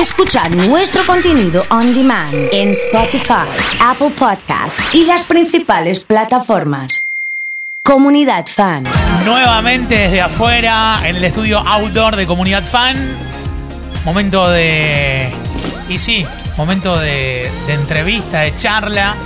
Escuchar nuestro contenido on demand en Spotify, Apple Podcast y las principales plataformas. Comunidad Fan. Nuevamente desde afuera, en el estudio outdoor de Comunidad Fan. Momento de. Y sí, momento de, de entrevista, de charla,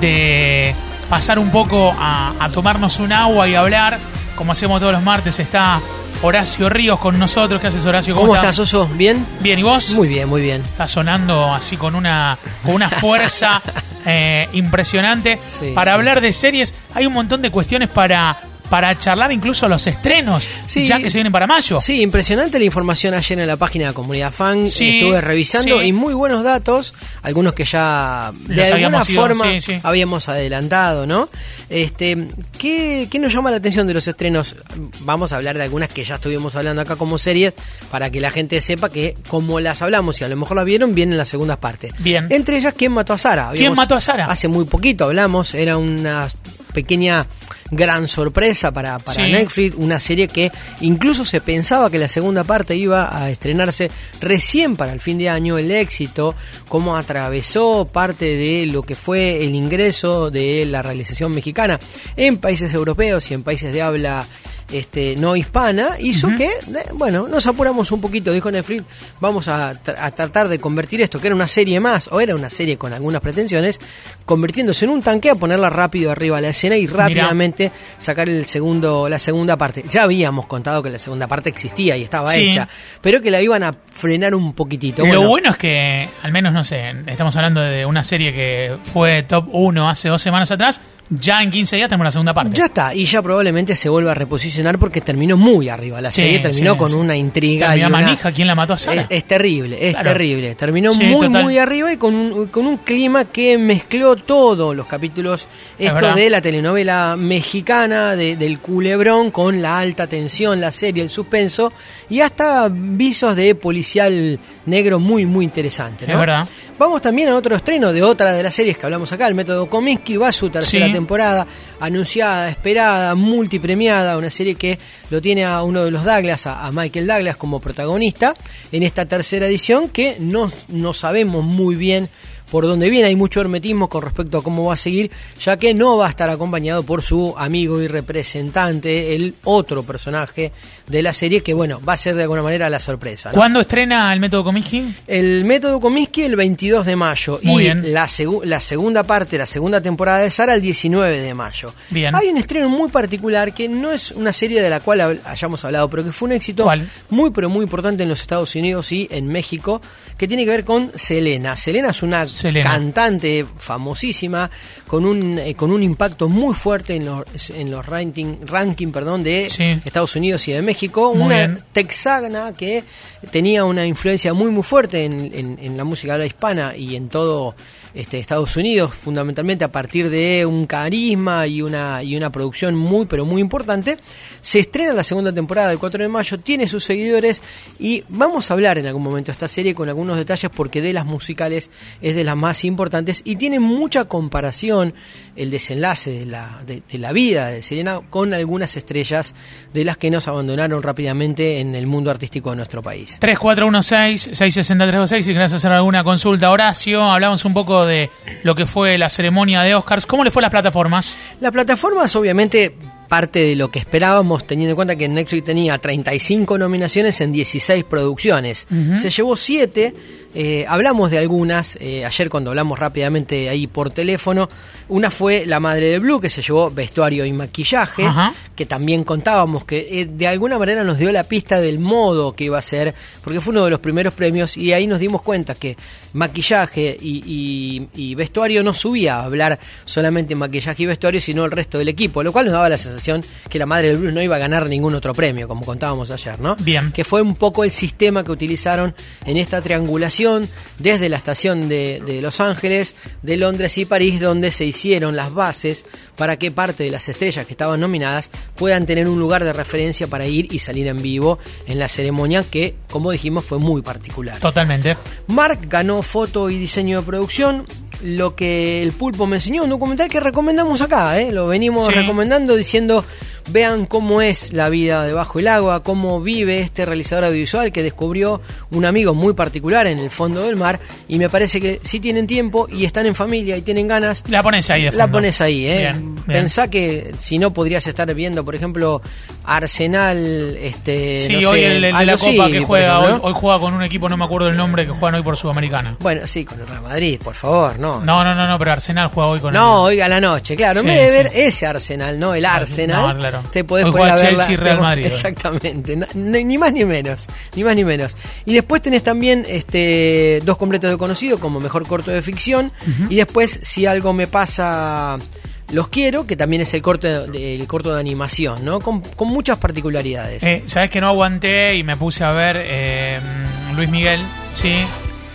de pasar un poco a, a tomarnos un agua y hablar. Como hacemos todos los martes, está Horacio Ríos con nosotros. ¿Qué haces, Horacio? ¿Cómo, estás, Oso? ¿Bien? Bien, ¿y vos? Muy bien, muy bien. Está sonando así con una, con una fuerza eh, impresionante. Sí, para sí. hablar de series, hay un montón de cuestiones para, para charlar, incluso los estrenos, Sí. ya que se vienen para mayo. Sí, impresionante la información ayer en la página de Comunidad Fan. Sí, Estuve revisando sí. y muy buenos datos, algunos que ya de Los alguna habíamos forma habíamos adelantado, ¿no? Este, ¿qué, ¿Qué nos llama la atención de los estrenos? Vamos a hablar de algunas que ya estuvimos hablando acá como series, para que la gente sepa que como las hablamos y a lo mejor las vieron, vienen las segundas partes. Bien. Entre ellas, ¿quién mató a Sara? ¿Quién mató a Sara? Hace muy poquito hablamos, era una pequeña gran sorpresa para, para Sí. Netflix, una serie que incluso se pensaba que la segunda parte iba a estrenarse recién para el fin de año, el éxito, cómo atravesó parte de lo que fue el ingreso de la realización mexicana en países europeos y en países de habla este, no hispana, hizo que, eh, bueno, nos apuramos un poquito, dijo Netflix, vamos a, tra- a tratar de convertir esto, que era una serie más, o era una serie con algunas pretensiones, convirtiéndose en un tanque, a ponerla rápido arriba a la escena y rápidamente sacar el segundo, la segunda parte. Ya habíamos contado que la segunda parte existía y estaba Sí. hecha, pero que la iban a frenar un poquitito. Lo Bueno, bueno es que, al menos, no sé, estamos hablando de una serie que fue top 1 hace dos semanas atrás. Ya en 15 días tenemos la segunda parte. Ya está, y ya probablemente se vuelva a reposicionar porque terminó muy arriba. La Sí, serie terminó sí, con sí. una intriga. y una- manija, ¿quién la mató a Sara? Es, es terrible, es Claro. terrible. Terminó muy, total. muy arriba y con un, con un clima que mezcló todos los capítulos. Esto de la telenovela mexicana, de- del culebrón, con la alta tensión, la serie, el suspenso y hasta visos de policial negro muy, muy interesante. ¿no? Es verdad. Vamos también a otro estreno de otra de las series que hablamos acá, el método Kominsky, va a su tercera Sí. Temporada, anunciada, esperada, multipremiada, una serie que lo tiene a uno de los Douglas, a, Michael Douglas como protagonista, en esta tercera edición que no, no sabemos muy bien por dónde viene, hay mucho hermetismo con respecto a cómo va a seguir, ya que no va a estar acompañado por su amigo y representante, el otro personaje de la serie, que bueno, va a ser de alguna manera la sorpresa. ¿no? ¿Cuándo estrena el método Comiskey? El método Comiskey el 22 de mayo Muy y bien. La, segu- la segunda parte, la segunda temporada de Sara el 19 de mayo. Bien. Hay un estreno muy particular que no es una serie de la cual hayamos hablado, pero que fue un éxito ¿Cuál? muy pero muy importante en los Estados Unidos y en México, que tiene que ver con Selena. Selena es una Selena. cantante famosísima con un eh, con un impacto muy fuerte en los en los ranking ranking, perdón, de Sí. Estados Unidos y de México, Muy una bien. texana que tenía una influencia muy muy fuerte en, en- en la música habla hispana y en todo este, Estados Unidos, fundamentalmente a partir de un carisma y una, y una producción muy pero muy importante. Se estrena la segunda temporada el 4 de mayo, tiene sus seguidores y vamos a hablar en algún momento de esta serie con algunos detalles porque de las musicales es de las más importantes y tiene mucha comparación el desenlace de la, de, de la vida de Selena con algunas estrellas de las que nos abandonaron rápidamente en el mundo artístico de nuestro país. 3416-660-326 si querés hacer alguna consulta. Horacio, hablamos un poco de lo que fue la ceremonia de Oscars. ¿Cómo le fue a las plataformas? Las plataformas, obviamente, parte de lo que esperábamos, teniendo en cuenta que Netflix tenía 35 nominaciones en 16 producciones. Se llevó 7. Eh, hablamos de algunas, eh, ayer cuando hablamos rápidamente ahí por teléfono, una fue La Madre de Blue, que se llevó vestuario y maquillaje, Ajá. que también contábamos que eh, de alguna manera nos dio la pista del modo que iba a ser, porque fue uno de los primeros premios y ahí nos dimos cuenta que maquillaje y, y- y vestuario no subía a hablar solamente maquillaje y vestuario, sino el resto del equipo, lo cual nos daba la sensación que la Madre de Blue no iba a ganar ningún otro premio, como contábamos ayer, ¿no? Bien. Que fue un poco el sistema que utilizaron en esta triangulación desde la estación de, de Los Ángeles, de Londres y París, donde se hicieron las bases para que parte de las estrellas que estaban nominadas puedan tener un lugar de referencia para ir y salir en vivo en la ceremonia que, como dijimos, fue muy particular. Totalmente. Mark ganó foto y diseño de producción. Lo que el pulpo me enseñó, un documental que recomendamos acá, ¿eh? lo venimos Sí. recomendando diciendo vean cómo es la vida debajo del agua, cómo vive este realizador audiovisual que descubrió un amigo muy particular en el fondo del mar. Y me parece que si tienen tiempo y están en familia y tienen ganas, La pones ahí de la pones ahí, ¿eh? Bien, bien. Pensá que si no podrías estar viendo, por ejemplo, Arsenal, este. Sí, no sé, hoy el, el de la Copa que juega, ejemplo, hoy, ¿no? hoy juega con un equipo, no me acuerdo el nombre, que juegan hoy por Sudamericana. Bueno, sí, con el Real Madrid, por favor, no. No, no, no, no, pero Arsenal juega hoy con No, hoy a la noche, claro. Sí, en vez de ver ese Arsenal, no el Arsenal, No, claro. Te podés Hoy poner a juega ver Chelsea, Real Madrid. Exactamente, no- ni ni más ni menos, ni más ni menos. Y después tenés también este dos completos de conocido como mejor corto de ficción y después si algo me pasa los quiero, que también es el corto de, el corto de animación, ¿no? Con, con muchas particularidades. Eh, Sabes que no aguanté y me puse a ver eh, Luis Miguel, sí.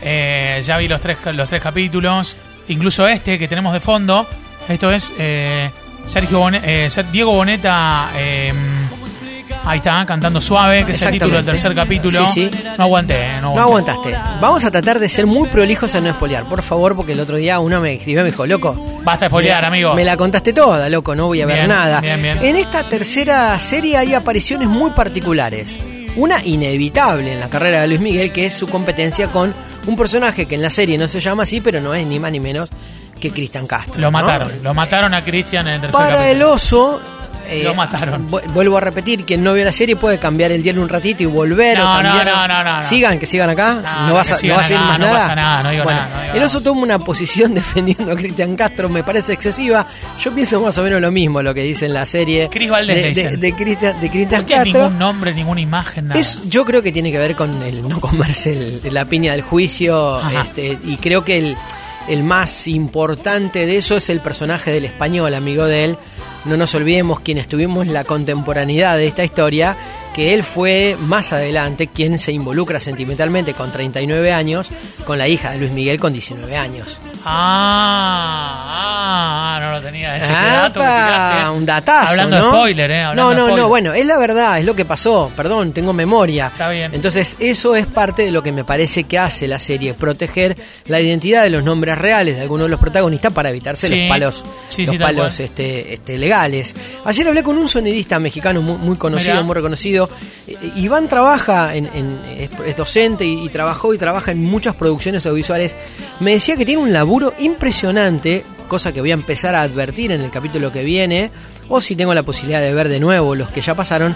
Eh, ya vi los tres, los tres capítulos, incluso este que tenemos de fondo. Esto es eh, Sergio Bone- eh, Ser- Diego Boneta. eh, ahí está, cantando suave, que es el título del tercer capítulo. Sí, sí. No aguanté, eh, no No aguanté. aguantaste. Vamos a tratar de ser muy prolijos a no espolear, por favor, porque el otro día uno me escribió y me dijo, loco. Basta de spoilear, amigo. Me la contaste toda, loco, no voy a ver Bien, nada. bien, bien. En esta tercera serie hay apariciones muy particulares. Una inevitable en la carrera de Luis Miguel, que es su competencia con un personaje que en la serie no se llama así, pero no es ni más ni menos que Cristian Castro. Lo ¿no? mataron, lo mataron a Cristian en el tercer Para el oso. eh, Lo mataron. vu- Vuelvo a repetir, quien no vio la serie puede cambiar el diario un ratito y volver. No, o no, no, no, no, no. Sigan, que sigan acá. No, No, vas a, no vas a ir más nada. pasa nada, no digo Bueno, nada, no digo el oso toma una posición defendiendo a Cristian Castro, me parece excesiva. Yo pienso más o menos lo mismo lo que dice en la serie. Cris Valdés de, de, dicen. de Cristian, de Cristian No tiene Castro. ningún nombre, ninguna imagen, nada. Es, yo creo que tiene que ver con el no comerse el- la piña del juicio. Este, y creo que el, el más importante de eso es el personaje del español, amigo de él. No nos olvidemos quienes tuvimos la contemporaneidad de esta historia, que él fue más adelante quien se involucra sentimentalmente con 39 años con la hija de Luis Miguel con 19 años. Ah, ah, no lo tenía ese dato tiraste. un datazo, Hablando ¿no? de spoiler, eh. hablando no, no, spoiler. no, bueno, es la verdad, es lo que pasó, perdón, tengo memoria. Está bien. Entonces, eso es parte de lo que me parece que hace la serie, proteger la identidad de los nombres reales de algunos de los protagonistas para evitarse Sí. los palos, Sí, los sí, palos este, este, legales. Ayer hablé con un sonidista mexicano muy, muy conocido, Mirá. muy reconocido. Eh, Iván trabaja, en, es, docente y, trabajó y trabaja en muchas producciones audiovisuales. Me decía que tiene un laburo impresionante, cosa que voy a empezar a advertir en el capítulo que viene, o si tengo la posibilidad de ver de nuevo los que ya pasaron,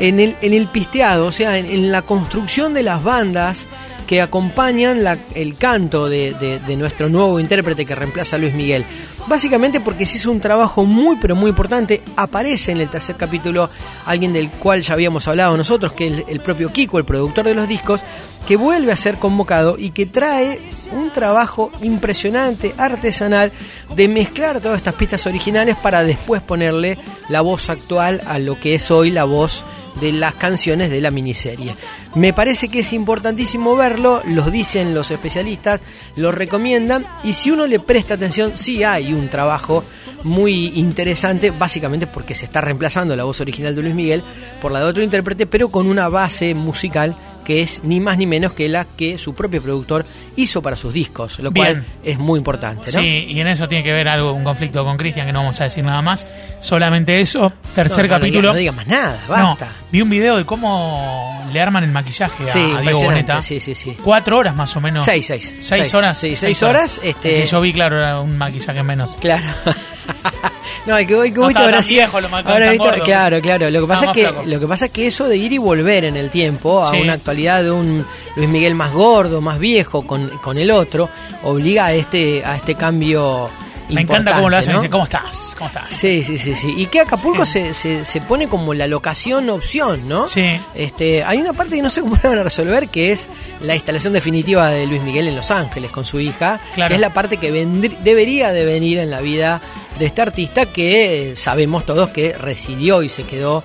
en el, pisteado, o sea, en, la construcción de las bandas que acompañan el canto de nuestro nuevo intérprete que reemplaza a Luis Miguel. Básicamente porque se hizo un trabajo muy pero muy importante. Aparece en el tercer capítulo alguien del cual ya habíamos hablado nosotros, que es el, propio Kiko, el productor de los discos, que vuelve a ser convocado y que trae un trabajo impresionante, artesanal, de mezclar todas estas pistas originales para después ponerle la voz actual a lo que es hoy la voz de las canciones de la miniserie. Me parece que es importantísimo verlo, los dicen los especialistas, lo recomiendan y si uno le presta atención, sí hay un trabajo muy interesante, básicamente porque se está reemplazando la voz original de Luis Miguel por la de otro intérprete, pero con una base musical que es ni más ni menos que la que su propio productor hizo para sus discos, lo cual es muy importante. ¿no? Sí, y en eso tiene que ver algo, un conflicto con Cristian, que no vamos a decir nada más. Solamente eso. Tercer No, no capítulo. no diga más nada, basta. vi un video de cómo le arman el maquillaje a, Sí, a Diego Boneta. sí, sí, sí. Cuatro horas más o menos. Seis, seis. Seis, Seis, horas. sí, seis horas, este- El que yo vi, claro, era un maquillaje menos. Claro. no, el que hoy que No ahora tan sí- viejo, lo ahora gordo. claro, claro. Lo que pasa es que flaco. lo que pasa es que eso de ir y volver en el tiempo a Sí. una actualidad de un Luis Miguel más gordo, más viejo con, con el otro, obliga a este a este cambio Me encanta cómo lo hacen. ¿no? Dice, ¿cómo estás? ¿Cómo estás? Sí, sí, sí, sí. Y que Acapulco Sí. se, se, se pone como la locación opción, ¿no? Sí. Este, hay una parte que no sé cómo la van a resolver, que es la instalación definitiva de Luis Miguel en Los Ángeles con su hija, Claro. que es la parte que debería de venir en la vida de este artista que eh, sabemos todos que residió y se quedó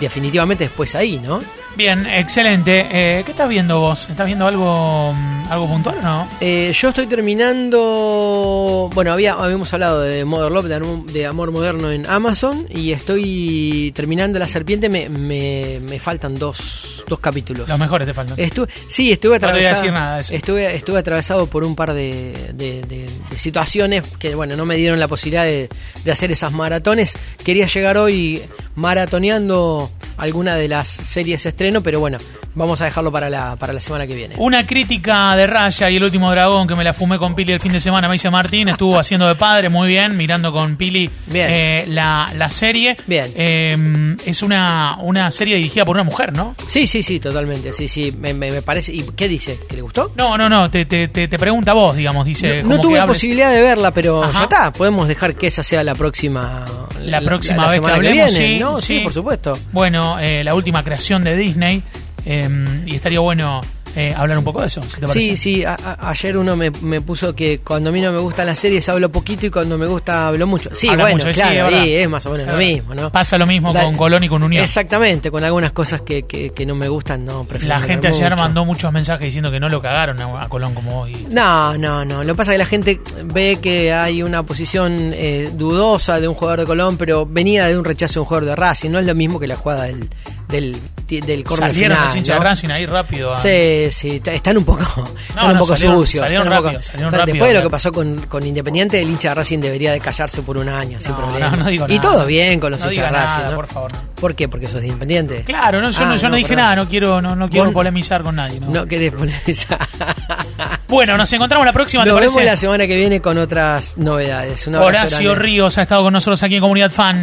definitivamente después ahí, ¿no? Bien, excelente. Eh, ¿Qué estás viendo vos? ¿Estás viendo algo, mm, algo puntual o no? Eh, yo estoy terminando. Bueno, había, habíamos hablado de Mother Love, de, Am- de Amor Moderno en Amazon. Y estoy terminando La Serpiente. Me, me, me faltan dos, dos capítulos. Los mejores te faltan. Estuve, sí, estuve No te voy a atravesado. decir nada de eso. Estuve, estuve atravesado por un par de, de- de- de situaciones que, bueno, no me dieron la posibilidad de, de hacer esas maratones. Quería llegar hoy maratoneando alguna de las series estreno, pero bueno, vamos a dejarlo para la, para la semana que viene. Una crítica de Raya y el último dragón que me la fumé con Pili el fin de semana, me dice Martín, estuvo haciendo de padre muy bien, mirando con Pili Bien. eh, la, la serie. Bien. Eh, es una, una serie dirigida por una mujer, ¿no? Sí, sí, sí, totalmente. Sí, sí, me, me- me parece. ¿Y qué dice? ¿Que le gustó? No, no, no, te, te, pregunta vos, digamos, dice. No tuve posibilidad de verla, pero Ajá. ya está. Podemos dejar que esa sea la próxima. La próxima la vez que hablemos, viene, sí, ¿no? sí. sí, por supuesto. Bueno, eh, la última creación de Disney. eh, y estaría bueno eh, hablar un poco de eso, si te parece. Sí, sí, a- a- ayer uno me, me puso que cuando a mí no me gustan las series hablo poquito y cuando me gusta hablo mucho. Sí, Habla bueno, mucho, claro, sí, es más o menos lo mismo, ¿no? Pasa lo mismo con Colón y con Unión. Exactamente, con algunas cosas que, que, que no me gustan, no prefiero. La gente ayer mucho. mandó muchos mensajes diciendo que no lo cagaron a, a Colón como vos. y- No, no, no. Lo que pasa es que la gente ve que hay una posición eh, dudosa de un jugador de Colón, pero venía de un rechazo de un jugador de Racing. No es lo mismo que la jugada del, del, del córner Salieron final, los hinchas ¿no? de Racing ahí rápido. a- Sí, sí, están un poco, están un no, poco salieron- sucios. salieron un rápido, poco- salieron están- rápido, después de lo que pasó con, con Independiente, el hincha de Racing debería de callarse por un año, sin problema. no, no digo y nada. todo bien con los hinchas de Racing, nada, ¿no? por favor. ¿Por qué? Porque sos de Independiente. Claro, no, yo, no, Ah, yo no, dije perdón. nada, no quiero, no, quiero Vos- polemizar con nadie. ¿no? No querés esa. Bueno, nos encontramos la próxima, ¿te Nos vemos la semana que viene con otras novedades. Un Horacio. Ríos ha estado con nosotros aquí en Comunidad Fan.